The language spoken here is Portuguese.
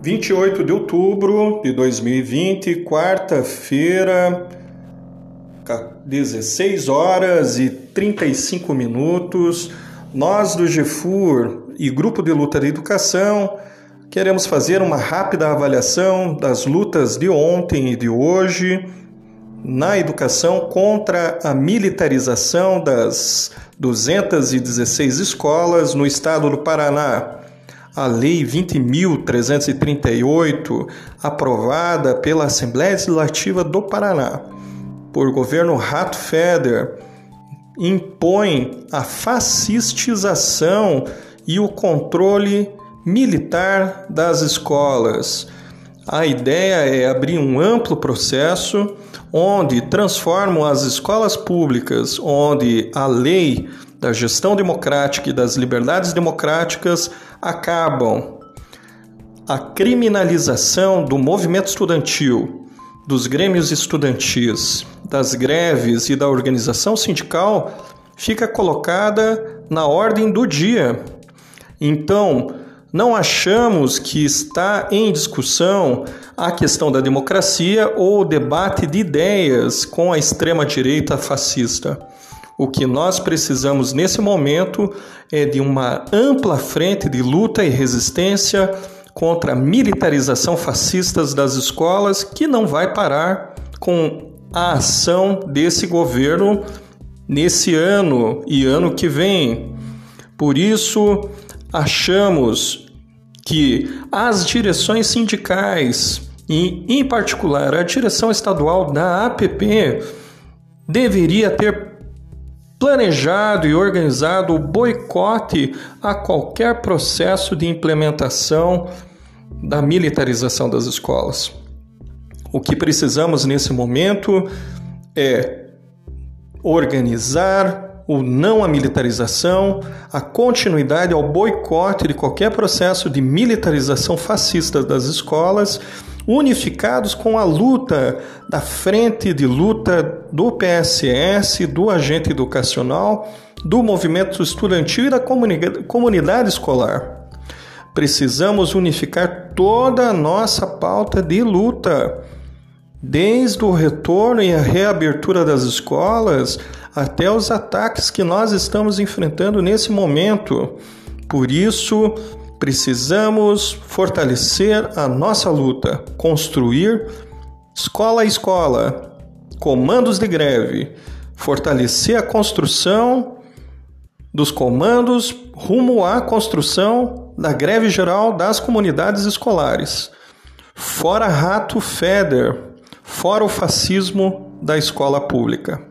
28 de outubro de 2020, quarta-feira, 16 horas e 35 minutos. Nós do GEFUR e Grupo de Luta da Educação queremos fazer uma rápida avaliação das lutas de ontem e de hoje na educação contra a militarização das 216 escolas no estado do Paraná a Lei 20.338, aprovada pela Assembleia Legislativa do Paraná, por governo Rato Feder, impõe a fascistização e o controle militar das escolas. A ideia é abrir um amplo processo onde transformam as escolas públicas, onde a lei da gestão democrática e das liberdades democráticas acabam a criminalização do movimento estudantil, dos grêmios estudantis, das greves e da organização sindical fica colocada na ordem do dia. Então, não achamos que está em discussão a questão da democracia ou o debate de ideias com a extrema-direita fascista. O que nós precisamos nesse momento é de uma ampla frente de luta e resistência contra a militarização fascista das escolas, que não vai parar com a ação desse governo nesse ano e ano que vem. Por isso, achamos que as direções sindicais, e em particular a direção estadual da APP, deveria ter planejado e organizado o boicote a qualquer processo de implementação da militarização das escolas. O que precisamos nesse momento é organizar o não à militarização, a continuidade ao boicote de qualquer processo de militarização fascista das escolas unificados com a luta da frente de luta do PSS, do agente educacional, do movimento estudantil e da comunidade escolar. Precisamos unificar toda a nossa pauta de luta, desde o retorno e a reabertura das escolas até os ataques que nós estamos enfrentando nesse momento. Por isso, Precisamos fortalecer a nossa luta, construir escola a escola, comandos de greve, fortalecer a construção dos comandos rumo à construção da greve geral das comunidades escolares. Fora rato Feder, fora o fascismo da escola pública.